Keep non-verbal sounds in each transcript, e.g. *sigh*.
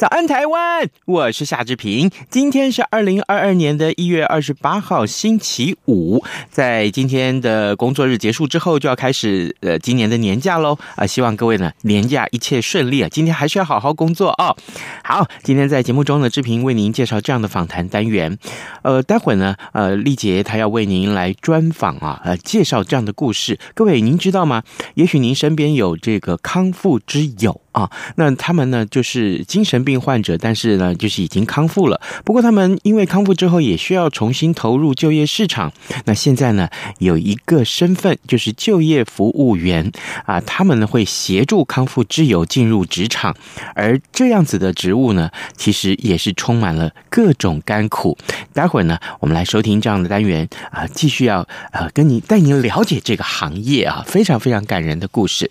早安，台湾！我是夏志平。今天是二零二二年的一月二十八号，星期五。在今天的工作日结束之后，就要开始呃今年的年假喽。啊、希望各位呢年假一切顺利啊！今天还是要好好工作哦。好，今天在节目中呢，志平为您介绍这样的访谈单元。呃，待会呢，呃，丽杰她要为您来专访啊，呃，介绍这样的故事。各位，您知道吗？也许您身边有这个康复之友。啊，那他们呢，就是精神病患者，但是呢，就是已经康复了。不过他们因为康复之后，也需要重新投入就业市场。那现在呢，有一个身份就是就业服务员啊，他们呢会协助康复之友进入职场，而这样子的职务呢，其实也是充满了各种甘苦。待会儿呢，我们来收听这样的单元啊，继续要呃跟你带您了解这个行业啊，非常非常感人的故事。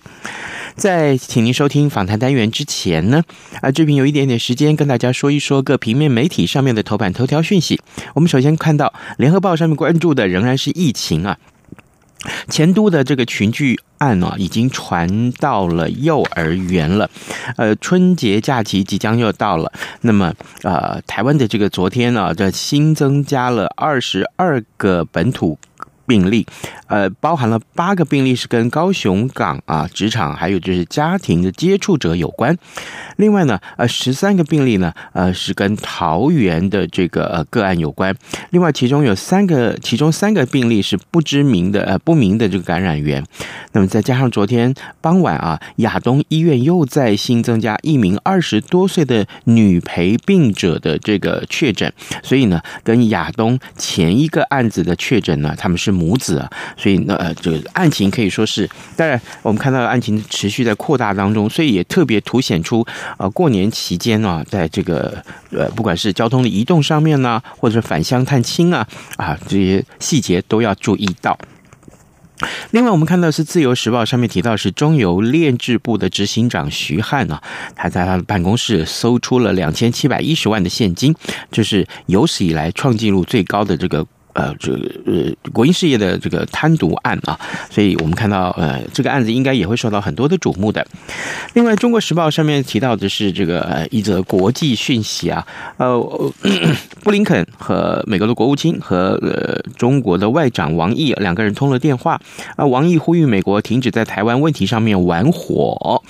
再请您收听访谈单元之前呢，啊，这边有一点点时间跟大家说一说各平面媒体上面的头版头条讯息。我们首先看到《联合报》上面关注的仍然是疫情啊，前都的这个群聚案啊，已经传到了幼儿园了。呃，春节假期即将又到了，那么呃，台湾的这个昨天呢，这新增加了二十二个本土。病例，呃，包含了八个病例是跟高雄港啊职场还有就是家庭的接触者有关。另外呢，呃，十三个病例呢，呃，是跟桃园的这个呃个案有关。另外，其中有三个，其中三个病例是不知名的呃不明的这个感染源。那么再加上昨天傍晚啊，亚东医院又再新增加一名二十多岁的女陪病者的这个确诊，所以呢，跟亚东前一个案子的确诊呢，他们是。母子啊，所以呢，呃，这个案情可以说是，当然我们看到案情持续在扩大当中，所以也特别凸显出，呃，过年期间啊，在这个呃，不管是交通的移动上面呢，或者是返乡探亲啊，啊，这些细节都要注意到。另外，我们看到是《自由时报》上面提到是中油炼制部的执行长徐汉啊，他在他的办公室搜出了两千七百一十万的现金，就是有史以来创纪录最高的这个。呃，这个呃，国营事业的这个贪渎案啊，所以我们看到，呃，这个案子应该也会受到很多的瞩目的。另外，《中国时报》上面提到的是这个呃一则国际讯息啊，呃，*coughs* 布林肯和美国的国务卿和呃中国的外长王毅两个人通了电话啊，王毅呼吁美国停止在台湾问题上面玩火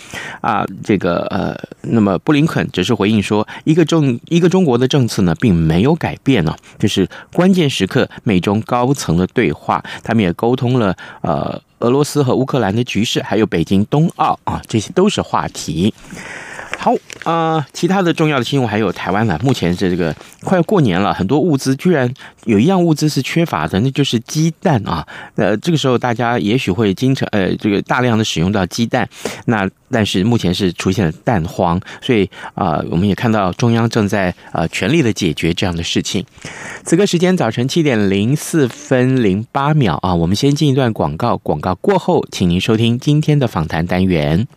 啊，这个呃，那么布林肯只是回应说，一个中一个中国的政策呢，并没有改变呢，就是关键时刻。美中高层的对话，他们也沟通了呃俄罗斯和乌克兰的局势，还有北京冬奥啊，这些都是话题。好啊、其他的重要的新闻还有台湾呢。目前是这个快要过年了，很多物资居然有一样物资是缺乏的，那就是鸡蛋啊。呃，这个时候大家也许会经常呃这个大量的使用到鸡蛋，那但是目前是出现了蛋荒，所以啊、我们也看到中央正在呃全力的解决这样的事情。此刻时间早晨七点零四分零八秒啊，我们先进一段广告，广告过后，请您收听今天的访谈单元。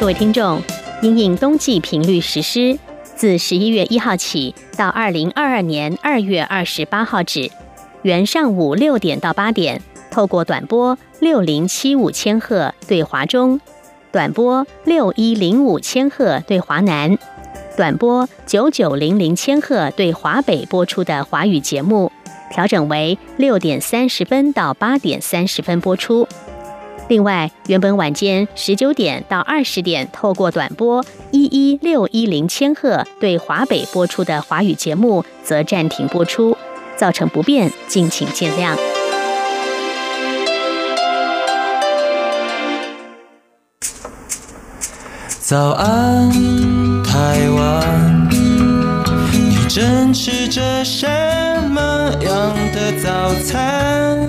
各位听众，因应冬季频率实施，自十一月一号起到二零二二年二月二十八号止，原上午六点到八点，透过短波六零七五千赫对华中，短波六一零五千赫对华南，短波九九零零千赫对华北播出的华语节目，调整为六点三十分到八点三十分播出。另外，原本晚间十九点到二十点透过短波一一六一零千赫对华北播出的华语节目，则暂停播出，造成不便，敬请见谅。早安，台湾，你正吃着什么样的的早餐，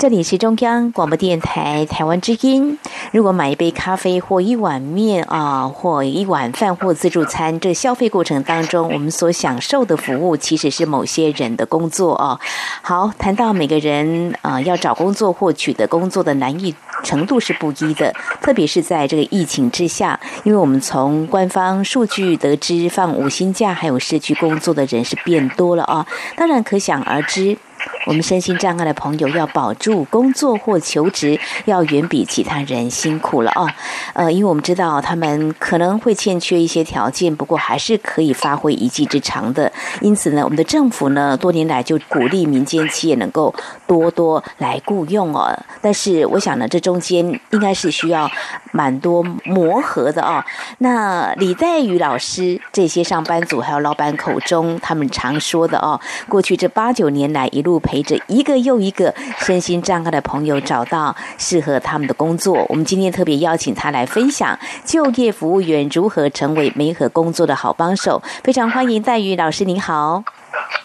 这里是中央广播电台台湾之音。如果买一杯咖啡或一碗面啊，或一碗饭或自助餐，这消费过程当中，我们所享受的服务，其实是某些人的工作哦。好，谈到每个人啊，要找工作或取得工作的难易程度是不一的，特别是在这个疫情之下，因为我们从官方数据得知，放五薪假还有失去工作的人是变多了啊。当然，可想而知。我们身心障碍的朋友要保住工作或求职，要远比其他人辛苦了哦。呃，因为我们知道他们可能会欠缺一些条件，不过还是可以发挥一技之长的。因此呢，我们的政府呢，多年来就鼓励民间企业能够多多来雇佣哦。但是我想呢，这中间应该是需要蛮多磨合的哦。那李岱瑜老师这些上班族还有老板口中，他们常说的哦，过去这八九年来一路。陪着一个又一个身心障碍的朋友找到适合他们的工作。我们今天特别邀请他来分享就业服务员如何成为媒合工作的好帮手。非常欢迎戴宇老师，您好。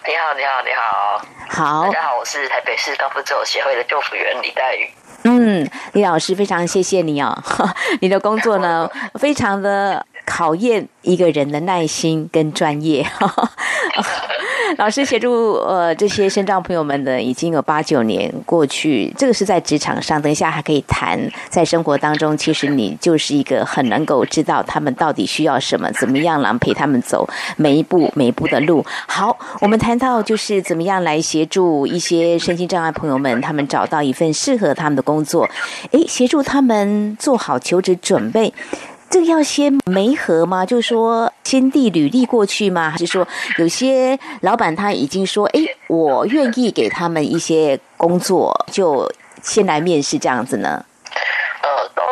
你好，你好，你好。好，大家好，我是台北市高福州协会的就服员李戴宇。嗯，李老师，非常谢谢你哦。*laughs* 你的工作呢，*laughs* 非常的考验一个人的耐心跟专业。*laughs* 老师协助呃这些身障朋友们的已经有八九年过去，这个是在职场上，等一下还可以谈。在生活当中，其实你就是一个很能够知道他们到底需要什么，怎么样来陪他们走每一步 *laughs* 每一步的路。好，我们谈到就是怎么样来协助一些身心障碍朋友们，他们找到一份适合他们的工作，诶，协助他们做好求职准备。这个要先媒合吗？就是说先递履历过去吗？还是说有些老板他已经说，哎，我愿意给他们一些工作，就先来面试这样子呢？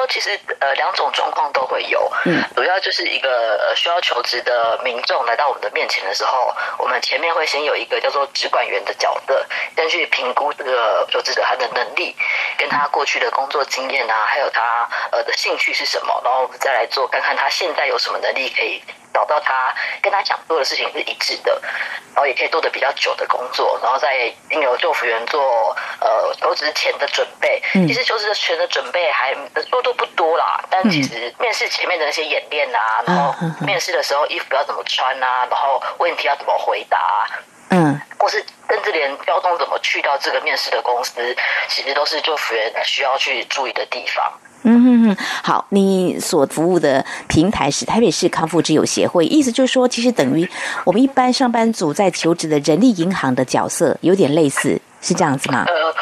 其实呃两种状况都会有，嗯，主要就是一个呃需要求职的民众来到我们的面前的时候，我们前面会先有一个叫做职管员的角色，先去评估这个求职者他的能力，跟他过去的工作经验啊，还有他呃的兴趣是什么，然后我们再来做看看他现在有什么能力可以。找到他跟他想做的事情是一致的，然后也可以做的比较久的工作，然后再经由救服员做呃求职前的准备。其实求职前的准备还多都不多啦，但其实面试前面的那些演练啊，然后面试的时候衣服要怎么穿啊，然后问题要怎么回答，嗯，或是甚至连交通怎么去到这个面试的公司，其实都是就服员需要去注意的地方。嗯哼哼，好，你所服务的平台是台北市康复之友协会，意思就是说，其实等于我们一般上班族在求职的人力银行的角色有点类似，是这样子吗？呃，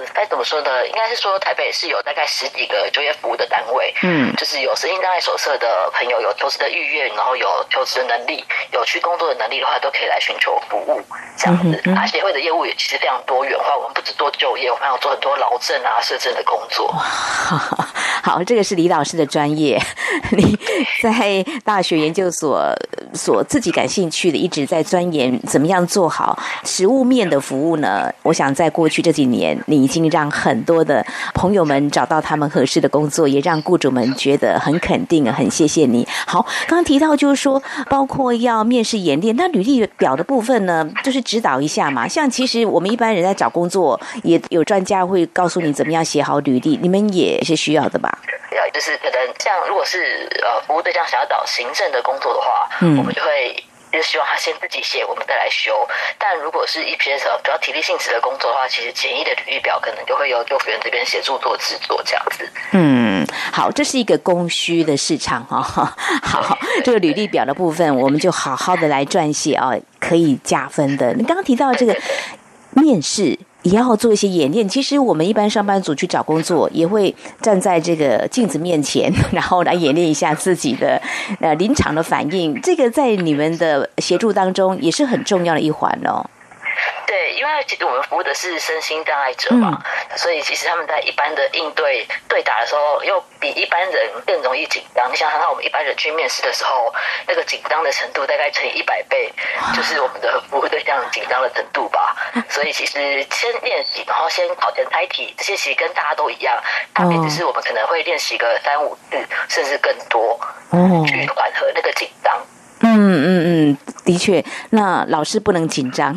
我。该怎么说呢？应该是说台北是有大概十几个就业服务的单位，嗯，就是有身心障碍手册的朋友，有求职的意愿，然后有求职的能力，有去工作的能力的话，都可以来寻求服务这样子。那、嗯嗯、协会的业务也其实非常多元化，我们不止做就业，我们还有做很多劳政啊、社政的工作。好，*laughs* 好，这个是李老师的专业。*laughs* 你在大学研究所所自己感兴趣的，一直在钻研怎么样做好实物面的服务呢？我想在过去这几年，你已经让很多的朋友们找到他们合适的工作，也让雇主们觉得很肯定，很谢谢你。好，刚刚提到就是说，包括要面试演练，那履历表的部分呢，就是指导一下嘛。像其实我们一般人在找工作，也有专家会告诉你怎么样写好履历，你们也是需要的吧？要就是可能像如果是呃服务对象想要找行政的工作的话，嗯，我们就会。就希望他先自己写，我们再来修。但如果是一篇什么比较体力性质的工作的话，其实简易的履历表可能就会由就服员这边协助做制作这样子。嗯，好，这是一个供需的市场 *laughs* 哈、哦。好，这个履历表的部分，我们就好好的来撰写啊、哦，可以加分的。你刚刚提到这个面试。也要做一些演练。其实我们一般上班族去找工作，也会站在这个镜子面前，*laughs* 然后来演练一下自己的呃临场的反应。这个在你们的协助当中也是很重要的一环哦。对，因为其实我们服务的是身心障碍者嘛，嗯、所以其实他们在一般的应对对打的时候，又比一般人更容易紧张。你想想看，我们一般人去面试的时候，那个紧张的程度大概乘以一百倍，就是我们的服务对象紧张的程度吧。所以其实先练习，然后先考前猜题，这些其实跟大家都一样，差别只是我们可能会练习个三五次，甚至更多，去缓和那个紧张。嗯嗯嗯，的确，那老师不能紧张，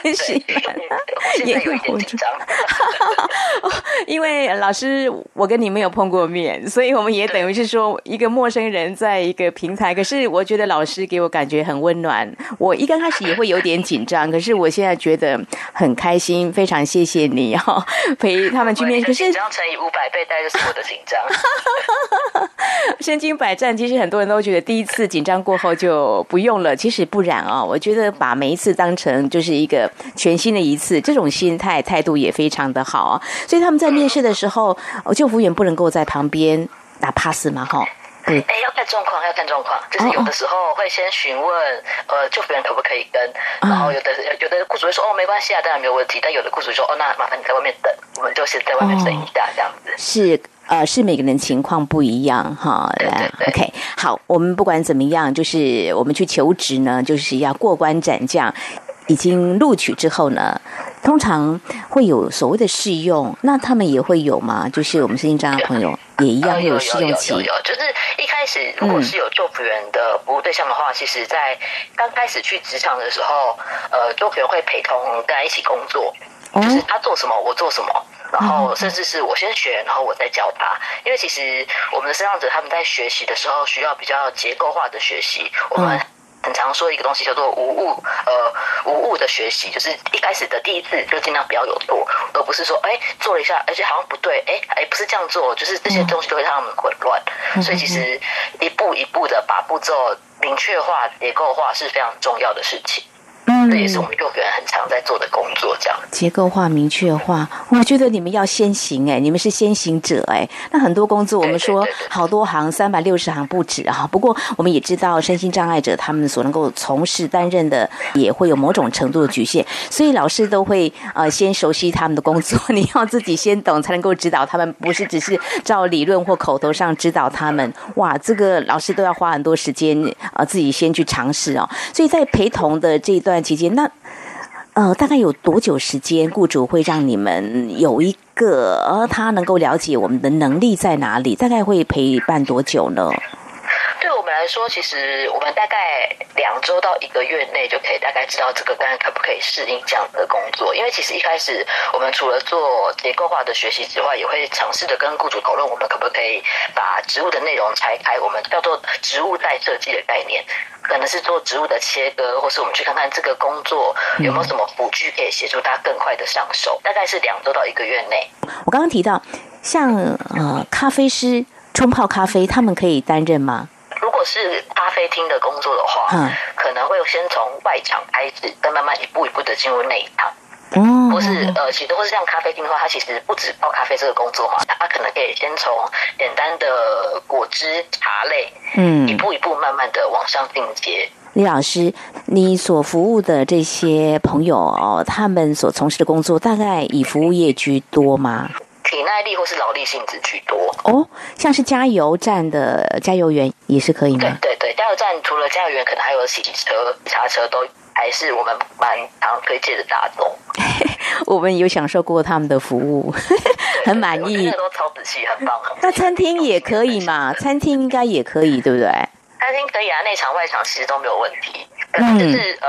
*laughs* 练习也有紧张。*laughs* 因为老师，我跟你没有碰过面，所以我们也等于是说一个陌生人在一个平台。可是我觉得老师给我感觉很温暖。我一刚开始也会有点紧张，可是我现在觉得很开心，非常谢谢你哈，陪他们去面试。可是紧张乘以五百倍，大概就是我的紧张。*laughs* 身经百战，其实很多人都觉得第一次紧张。过后就不用了，其实不然啊、哦。我觉得把每一次当成就是一个全新的一次，这种心态态度也非常的好啊。所以他们在面试的时候，就服务员不能够在旁边打 pass 吗？哈，对，哎，要看状况，要看状况。就是有的时候会先询问，呃，就服员可不可以跟，然后有的有的雇主会说，哦，没关系啊，当然没有问题。但有的雇主说，哦，那麻烦你在外面等，我们就先在外面等一下，这样子。是。呃，是每个人情况不一样哈。对对对。OK，好，我们不管怎么样，就是我们去求职呢，就是要过关斩将。已经录取之后呢，通常会有所谓的试用，那他们也会有吗？就是我们身心障碍朋友也一样会有试用期。有，有，有，有，就是一开始如果是有做服员的服务对象的话，嗯、其实在刚开始去职场的时候，呃，就服员会陪同大家一起工作，就是他做什么我做什么。然后甚至是我先学，然后我再教他。因为其实我们的身障者他们在学习的时候需要比较结构化的学习。我们很常说一个东西叫做无误，呃，无误的学习，就是一开始的第一次就尽量不要有错，而不是说哎做了一下，而且好像不对，哎哎不是这样做，就是这些东西都会让他们混乱。所以其实一步一步的把步骤明确化、结构化是非常重要的事情。这也是我们幼儿园很常在做的工作，这样结构化、明确化。我觉得你们要先行哎，你们是先行者哎。那很多工作我们说好多行，三百六十行不止啊。不过我们也知道，身心障碍者他们所能够从事担任的也会有某种程度的局限，所以老师都会呃先熟悉他们的工作，你要自己先懂，才能够指导他们，不是只是照理论或口头上指导他们。哇，这个老师都要花很多时间呃自己先去尝试哦。所以在陪同的这一段。期间，那呃，大概有多久时间，雇主会让你们有一个，呃，他能够了解我们的能力在哪里？大概会陪伴多久呢？对我们来说，其实我们大概两周到一个月内就可以大概知道这个单可不可以适应这样的工作。因为其实一开始我们除了做结构化的学习之外，也会尝试着跟雇主讨论，我们可不可以把职务的内容拆开，我们叫做职务再设计的概念，可能是做植物的切割，或是我们去看看这个工作有没有什么辅具可以协助他更快的上手。大概是两周到一个月内。我刚刚提到，像呃咖啡师冲泡咖啡，他们可以担任吗？如果是咖啡厅的工作的话，嗯，可能会先从外场开始，再慢慢一步一步的进入内场。嗯，或是呃，其实或是像咖啡厅的话，它其实不止泡咖啡这个工作嘛，它可能可以先从简单的果汁茶类，嗯，一步一步慢慢的往上进阶。李老师，你所服务的这些朋友哦，他们所从事的工作大概以服务业居多吗？体耐力或是劳力性质居多哦，像是加油站的加油员也是可以吗？对对对，加油站除了加油员，可能还有洗车、擦车，都还是我们蛮常推荐的大众。*laughs* 我们有享受过他们的服务，*laughs* 很满意，都超仔细，很棒。那餐厅也可以嘛？*laughs* 餐厅应该也可以，对不对？餐厅可以啊，内场外场其实都没有问题。可能就是呃，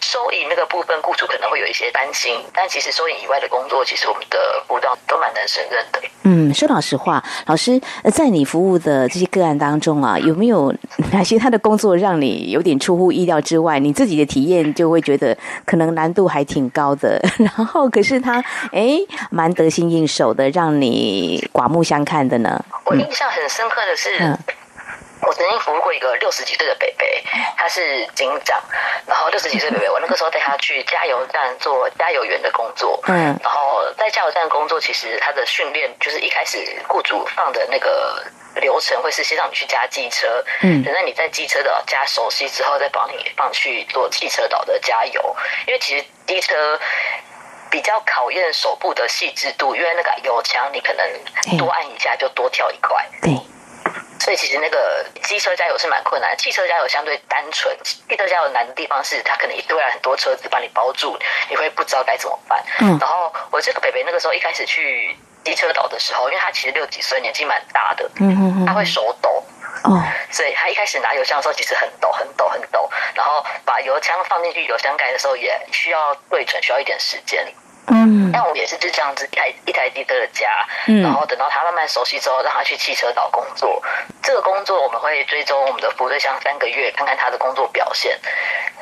收银那个部分，雇主可能会有一些担心，但其实收银以外的工作，其实我们的辅导都蛮能胜任的。嗯，说老实话，老师在你服务的这些个案当中啊，有没有哪些他的工作让你有点出乎意料之外？你自己的体验就会觉得可能难度还挺高的，然后可是他哎蛮得心应手的，让你刮目相看的呢？我印象很深刻的是。嗯我曾经服务过一个六十几岁的北北，他是警长，然后六十几岁北北，我那个时候带他去加油站做加油员的工作，嗯，然后在加油站工作，其实他的训练就是一开始雇主放的那个流程，会是先让你去加机车，嗯，等到你在机车的加熟悉之后，再帮你放去做汽车岛的加油。因为其实机车比较考验手部的细致度，因为那个油枪你可能多按一下就多跳一块，对。所以其实那个机车加油是蛮困难，汽车加油相对单纯。汽车加油难的地方是，它可能一堆来很多车子把你包住，你会不知道该怎么办。嗯。然后我这个北北那个时候一开始去机车岛的时候，因为他其实六几岁，年纪蛮大的，嗯嗯嗯，他会手抖，哦，所以他一开始拿油箱的时候其实很抖，很抖，很抖。然后把油枪放进去油箱盖的时候，也需要对准，需要一点时间。嗯，但我也是就这样子一台一台机车的加，嗯，然后等到他慢慢熟悉之后，让他去汽车岛工作。这个工作我们会追踪我们的服务对象三个月，看看他的工作表现。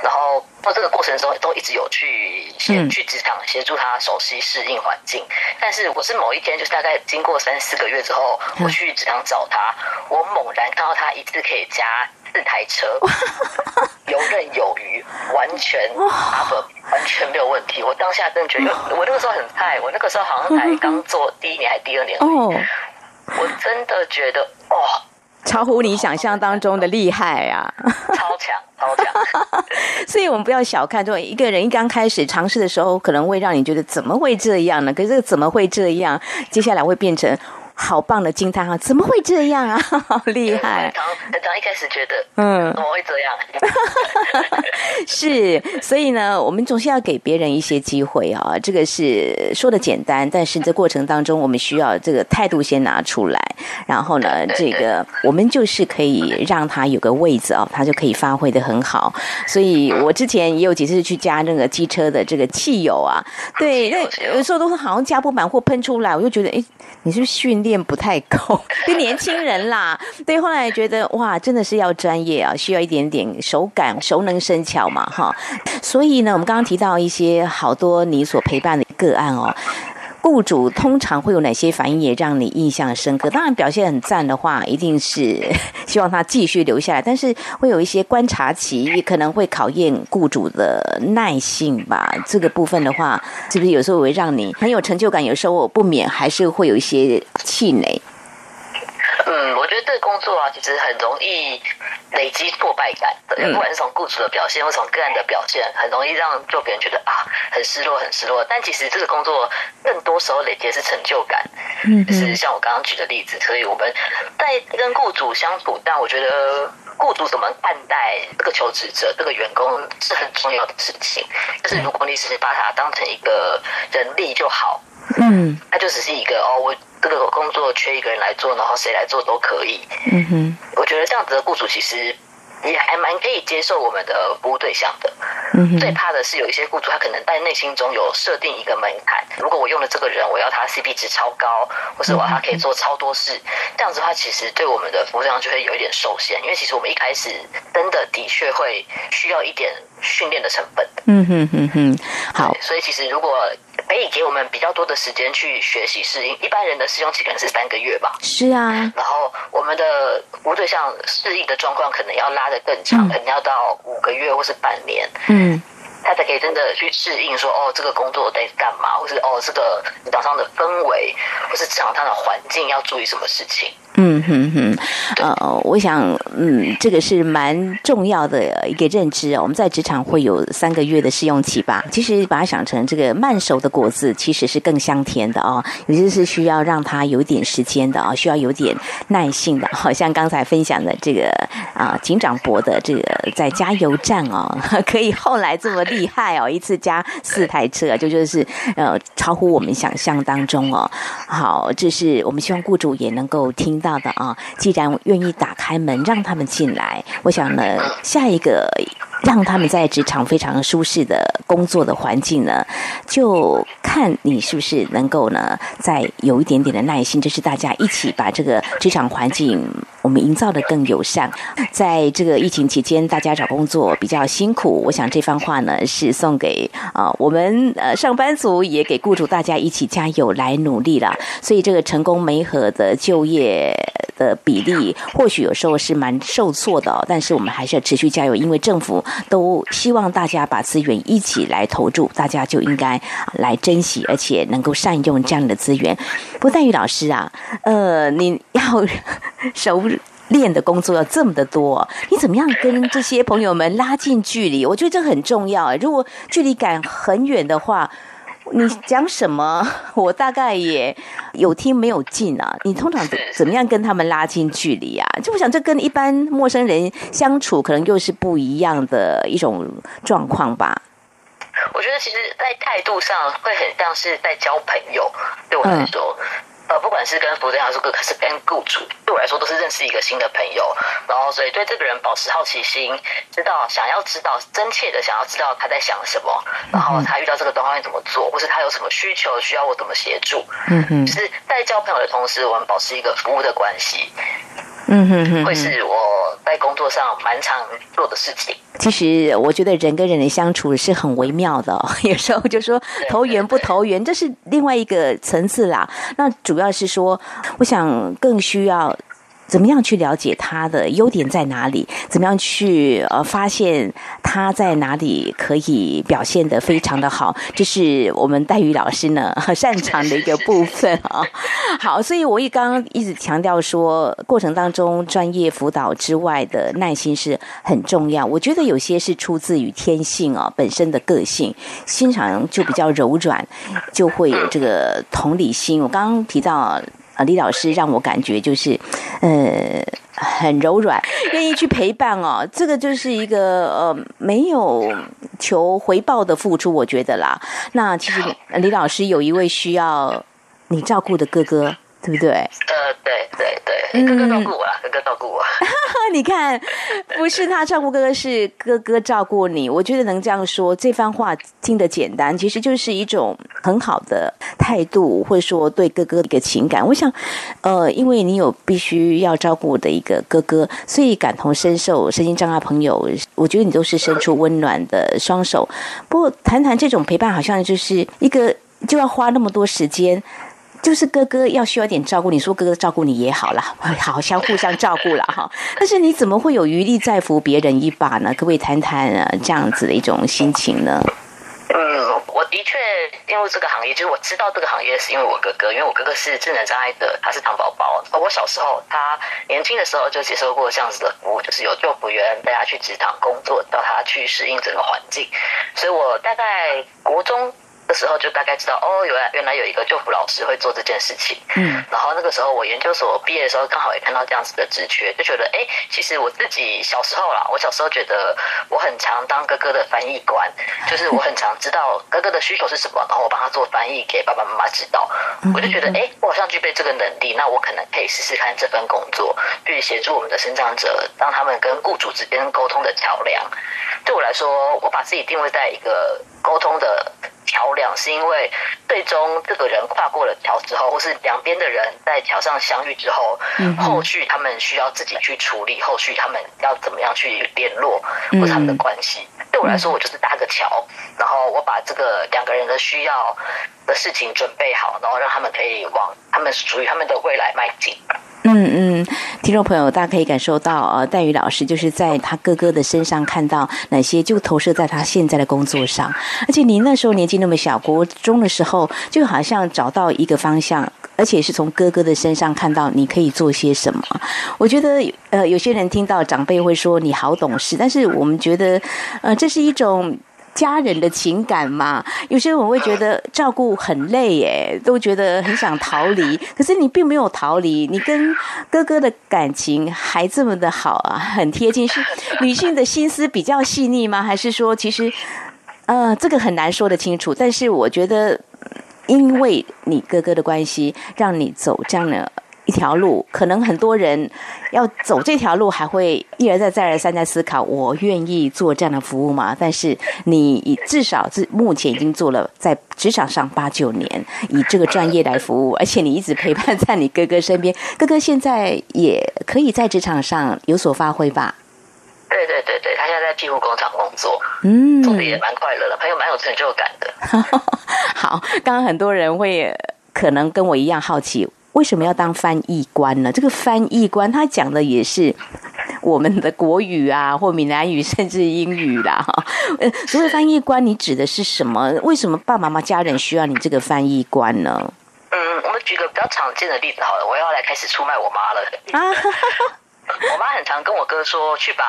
然后在这个过程中都一直有去先去职场协助他熟悉适应环境。但是我是某一天，就是大概经过三四个月之后，我去职场找他，我猛然看到他一次可以加四台车，*laughs* 游刃有余，完全阿伯完全没有问题。我当下真的觉得，我那个时候很菜，我那个时候好像才刚做第一年还是第二年，哦，我真的觉得哇。超乎你想象当中的厉害啊！超强，超强！*laughs* 所以我们不要小看，就一个人一刚开始尝试的时候，可能会让你觉得怎么会这样呢？可是这个怎么会这样？接下来会变成。好棒的惊叹号！怎么会这样啊？*laughs* 好厉害！刚刚一开始觉得，嗯，怎么会这样？*laughs* 是，所以呢，我们总是要给别人一些机会啊。这个是说的简单，但是这过程当中，我们需要这个态度先拿出来，然后呢，这个我们就是可以让他有个位置啊，他就可以发挥的很好。所以我之前也有几次去加那个机车的这个汽油啊，对，那有时候都是好像加不满或喷出来，我就觉得，哎，你是不是训练？不太够，*laughs* 就年轻人啦。对，后来觉得哇，真的是要专业啊，需要一点点手感，熟能生巧嘛，哈。所以呢，我们刚刚提到一些好多你所陪伴的个案哦。雇主通常会有哪些反应也让你印象深刻？当然表现很赞的话，一定是 *laughs* 希望他继续留下来。但是会有一些观察期，可能会考验雇主的耐性吧。这个部分的话，是不是有时候会让你很有成就感？有时候我不免还是会有一些气馁。嗯，我觉得这个工作啊，其实很容易累积挫败感。不管是从雇主的表现，或从个案的表现，很容易让就别人觉得啊，很失落，很失落。但其实这个工作更多时候累积的是成就感。嗯，就是像我刚刚举的例子，所以我们在跟雇主相处，但我觉得雇主怎么看待这个求职者、这个员工是很重要的事情。就是如果你只是把他当成一个人力就好，嗯，他就只是一个哦，我。这个工作缺一个人来做，然后谁来做都可以。嗯哼，我觉得这样子的雇主其实也还蛮可以接受我们的服务对象的。嗯哼，最怕的是有一些雇主他可能在内心中有设定一个门槛，如果我用了这个人，我要他 CP 值超高，或是我要他可以做超多事，这样子的话，其实对我们的服务对象就会有一点受限，因为其实我们一开始真的的确会需要一点训练的成本。嗯哼哼哼，好，所以其实如果。可以给我们比较多的时间去学习适应，一般人的试用期可能是三个月吧。是啊，然后我们的服务对象适应的状况可能要拉得更长，嗯、可能要到五个月或是半年。嗯。他才可以真的去适应，说哦，这个工作得干嘛，或是哦，这个职场上的氛围，或是职场上的环境要注意什么事情。嗯哼哼，呃，我想，嗯，这个是蛮重要的一个认知哦。我们在职场会有三个月的试用期吧？其实把它想成这个慢熟的果子，其实是更香甜的哦。有些是需要让它有点时间的啊，需要有点耐性的。好像刚才分享的这个啊，警长伯的这个在加油站哦，*laughs* 可以后来这么。厉害哦！一次加四台车，就就是呃，超乎我们想象当中哦。好，这是我们希望雇主也能够听到的啊。既然愿意打开门让他们进来，我想呢，下一个让他们在职场非常舒适的工作的环境呢，就看你是不是能够呢，再有一点点的耐心，就是大家一起把这个职场环境。我们营造的更友善，在这个疫情期间，大家找工作比较辛苦。我想这番话呢，是送给啊、我们呃上班族，也给雇主大家一起加油来努力了。所以这个成功媒合的就业的比例，或许有时候是蛮受挫的。但是我们还是要持续加油，因为政府都希望大家把资源一起来投注，大家就应该来珍惜，而且能够善用这样的资源。不但于老师啊，呃，你要 *laughs* 熟练的工作要这么的多，你怎么样跟这些朋友们拉近距离？我觉得这很重要。如果距离感很远的话，你讲什么，*laughs* 我大概也有听没有进啊。你通常怎么样跟他们拉近距离啊？就我想，这跟一般陌生人相处，可能又是不一样的一种状况吧。我觉得，其实，在态度上会很像是在交朋友，对我来说。嗯呃，不管是跟服务还是跟还是跟雇主，对我来说都是认识一个新的朋友，然后所以对这个人保持好奇心，知道想要知道真切的想要知道他在想什么，然后他遇到这个状况会怎么做，或是他有什么需求需要我怎么协助，嗯嗯，就是在交朋友的同时，我们保持一个服务的关系。嗯哼哼，会是我在工作上蛮常做的事情。其实我觉得人跟人的相处是很微妙的，*laughs* 有时候就说投缘不投缘，这是另外一个层次啦。那主要是说，我想更需要。怎么样去了解他的优点在哪里？怎么样去呃发现他在哪里可以表现得非常的好？这是我们黛玉老师呢很 *laughs* 擅长的一个部分啊。*laughs* 好，所以我也刚刚一直强调说，过程当中专业辅导之外的耐心是很重要。我觉得有些是出自于天性啊，本身的个性，心肠就比较柔软，就会有这个同理心。我刚刚提到。李老师让我感觉就是，呃，很柔软，愿意去陪伴哦。这个就是一个呃没有求回报的付出，我觉得啦。那其实李老师有一位需要你照顾的哥哥。对不对？哥哥照顾我啦，哥哥照顾我。你看，不是他照顾哥哥，是哥哥照顾你。我觉得能这样说，这番话听得简单，其实就是一种很好的态度，或者说对哥哥的一个情感。我想，呃，因为你有必须要照顾的一个哥哥，所以感同身受，身心障碍朋友，我觉得你都是伸出温暖的双手。不过，谈谈这种陪伴，好像就是一个就要花那么多时间。就是哥哥要需要点照顾，你说哥哥照顾你也好了，*laughs* 好相互相照顾了哈。但是你怎么会有余力再扶别人一把呢？可不可以谈谈这样子的一种心情呢？嗯，我的确进入这个行业，就是我知道这个行业是因为我哥哥，因为我哥哥是智能障碍的，他是糖宝宝。我小时候他年轻的时候就接受过这样子的服务，就是有就服员带他去职场工作，叫他去适应整个环境。所以我大概国中。的时候就大概知道哦，原来原来有一个救护老师会做这件事情。嗯，然后那个时候我研究所毕业的时候，刚好也看到这样子的职缺，就觉得哎，其实我自己小时候啦，我小时候觉得我很常当哥哥的翻译官，就是我很常知道哥哥的需求是什么，然后我帮他做翻译给爸爸妈妈知道。我就觉得哎，我好像具备这个能力，那我可能可以试试看这份工作，去协助我们的生长者，让他们跟雇主之间沟通的桥梁。对我来说，我把自己定位在一个沟通的。桥梁是因为最终这个人跨过了桥之后，或是两边的人在桥上相遇之后，嗯、后续他们需要自己去处理，后续他们要怎么样去联络，或是他们的关系。嗯、对我来说，我就是搭个桥，然后我把这个两个人的需要的事情准备好，然后让他们可以往他们属于他们的未来迈进。嗯嗯，听众朋友，大家可以感受到，呃，戴宇老师就是在他哥哥的身上看到哪些，就投射在他现在的工作上。而且你那时候年纪那么小，国中的时候，就好像找到一个方向，而且是从哥哥的身上看到你可以做些什么。我觉得，呃，有些人听到长辈会说你好懂事，但是我们觉得，呃，这是一种。家人的情感嘛，有些人我会觉得照顾很累耶，都觉得很想逃离。可是你并没有逃离，你跟哥哥的感情还这么的好啊，很贴近。是女性的心思比较细腻吗？还是说，其实，呃，这个很难说得清楚。但是我觉得，因为你哥哥的关系，让你走这样的。一条路，可能很多人要走这条路，还会一而再、再而三在思考：我愿意做这样的服务吗？但是你至少是目前已经做了在职场上八九年，以这个专业来服务，而且你一直陪伴在你哥哥身边。哥哥现在也可以在职场上有所发挥吧？对对对对，他现在在庇护工厂工作，嗯，做的也蛮快乐的，朋友蛮有成就感的。*laughs* 好，刚刚很多人会可能跟我一样好奇。为什么要当翻译官呢？这个翻译官他讲的也是我们的国语啊，或闽南语，甚至英语啦。*laughs* 所谓翻译官，你指的是什么？为什么爸爸妈妈家人需要你这个翻译官呢？嗯，我们举个比较常见的例子好了，我要来开始出卖我妈了。啊，*laughs* 我妈很常跟我哥说，去把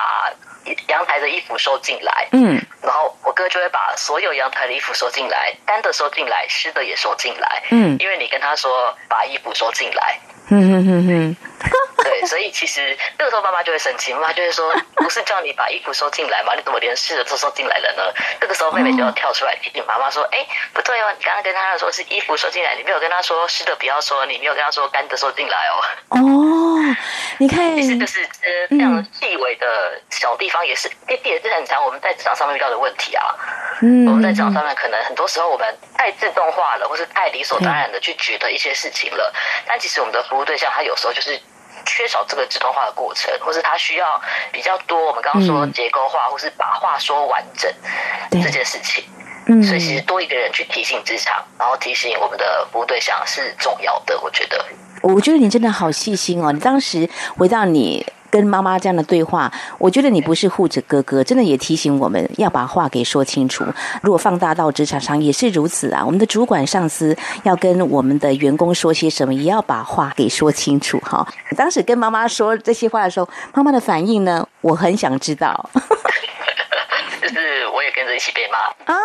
阳台的衣服收进来。嗯，然后我哥就会把所有阳台的衣服收进来，干的收进来，湿的也收进来。嗯，因为你跟他说把衣服收进来。嗯嗯嗯嗯，对，所以其实那个时候妈妈就会生气，妈妈就会说：“ *laughs* 不是叫你把衣服收进来吗？你怎么连湿的都收进来了呢？”这个时候妹妹就要跳出来提醒妈妈说：“哎，不对哦，你刚刚跟她说是衣服收进来，你没有跟她说湿的不要收，你没有跟她说干的收进来哦。”哦，你看，*laughs* 其实就是呃这样细微的小地方，也是也也是很常我们在职场上面遇到的问题啊。嗯，我们在职场上面可能很多时候我们太自动化了，或是太理所当然的去觉得一些事情了，但其实我们的服务对象他有时候就是缺少这个自动化的过程，或是他需要比较多。我们刚刚说结构化，或是把话说完整这件事情。嗯，所以其实多一个人去提醒职场，然后提醒我们的服务对象是重要的。我觉得，我觉得你真的好细心哦。你当时回到你。跟妈妈这样的对话，我觉得你不是护着哥哥，真的也提醒我们要把话给说清楚。如果放大到职场上也是如此啊，我们的主管上司要跟我们的员工说些什么，也要把话给说清楚哈。当时跟妈妈说这些话的时候，妈妈的反应呢？我很想知道。*laughs* 就是我也跟着一起被骂啊，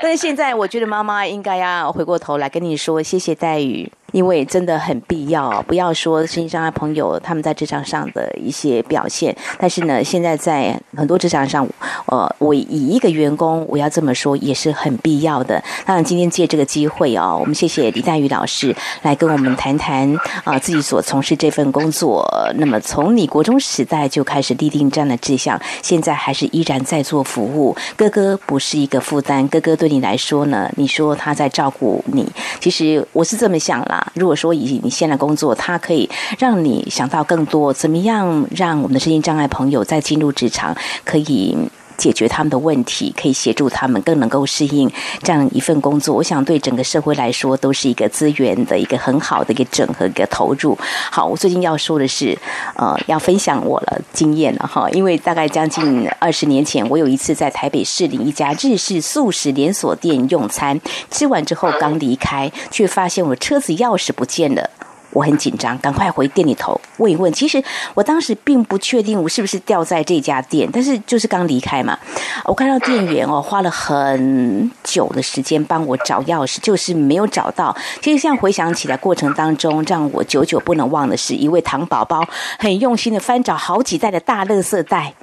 但是现在我觉得妈妈应该要回过头来跟你说谢谢黛玉。因为真的很必要，不要说身心障碍朋友他们在职场上的一些表现，但是呢，现在在很多职场上，呃，我以一个员工，我要这么说也是很必要的。当然，今天借这个机会哦，我们谢谢李黛玉老师来跟我们谈谈啊、自己所从事这份工作。那么从你国中时代就开始立定这样的志向，现在还是依然在做服务。哥哥不是一个负担，哥哥对你来说呢，你说他在照顾你，其实我是这么想啦。如果说以你现在工作，它可以让你想到更多，怎么样让我们的身心障碍朋友在进入职场可以解决他们的问题，可以协助他们更能够适应这样一份工作。我想对整个社会来说都是一个资源的一个很好的一个整合一个投入。好，我最近要说的是，呃，要分享我的经验了哈，因为大概将近二十年前，我有一次在台北市里一家日式素食连锁店用餐，吃完之后刚离开，却发现我车子钥匙不见了。我很紧张，赶快回店里头问一问。其实我当时并不确定我是不是掉在这家店，但是就是刚离开嘛，我看到店员哦花了很久的时间帮我找钥匙，就是没有找到。其实现在回想起来，过程当中让我久久不能忘的是，一位糖宝宝很用心的翻找好几袋的大垃圾袋。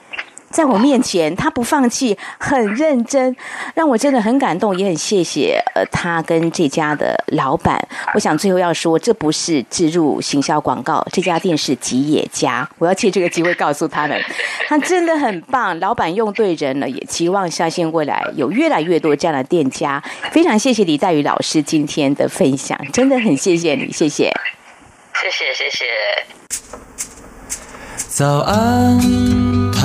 在我面前，他不放弃，很认真，让我真的很感动，也很谢谢呃他跟这家的老板。我想最后要说，这不是置入行销广告，这家店是吉野家。我要借这个机会告诉他们，他真的很棒，老板用对人了，也期望相信未来有越来越多这样的店家。非常谢谢李黛玉老师今天的分享，真的很谢谢你，谢谢，谢谢谢谢。早安。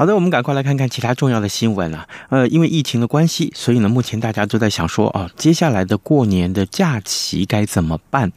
好的，我们赶快来看看其他重要的新闻啊。呃，因为疫情的关系，所以呢，目前大家都在想说，哦，接下来的过年的假期该怎么办？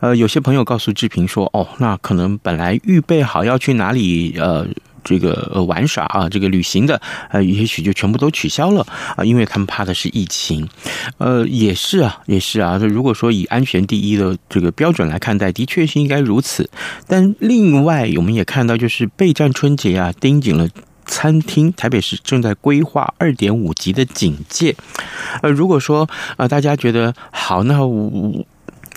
呃，有些朋友告诉志平说，哦，那可能本来预备好要去哪里，呃，这个呃玩耍啊，这个旅行的，呃，也许就全部都取消了啊，因为他们怕的是疫情。呃，也是啊，也是啊。如果说以安全第一的这个标准来看待，的确是应该如此。但另外，我们也看到，就是备战春节啊，盯紧了。餐厅，台北市正在规划二点五级的警戒。呃，如果说呃大家觉得好，那我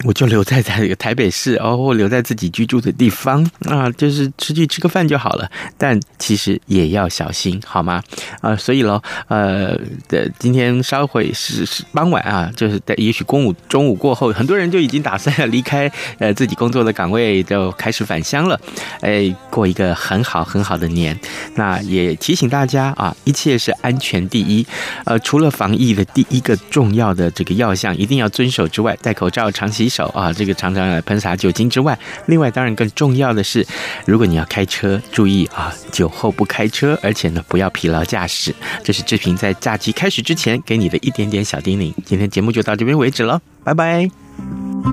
我就留在在 *laughs* 台北市哦，或留在自己居住的地方啊，就是出去吃个饭就好了。但其实也要小心，好吗？啊，所以喽，呃，的今天稍会是是傍晚啊，就是在也许中午中午过后，很多人就已经打算要离开呃自己工作的岗位，就开始返乡了。哎，过一个很好很好的年。那也提醒大家啊，一切是安全第一。呃，除了防疫的第一个重要的这个要项一定要遵守之外，戴口罩、常洗手啊，这个常常来喷洒酒精之外，另外当然更重要的是，如果你要开车，注意啊，酒后不开车，而且呢不要疲劳驾驶。这是志平在假期开始之前给你的一点点小叮咛。今天节目就到这边为止了，拜拜。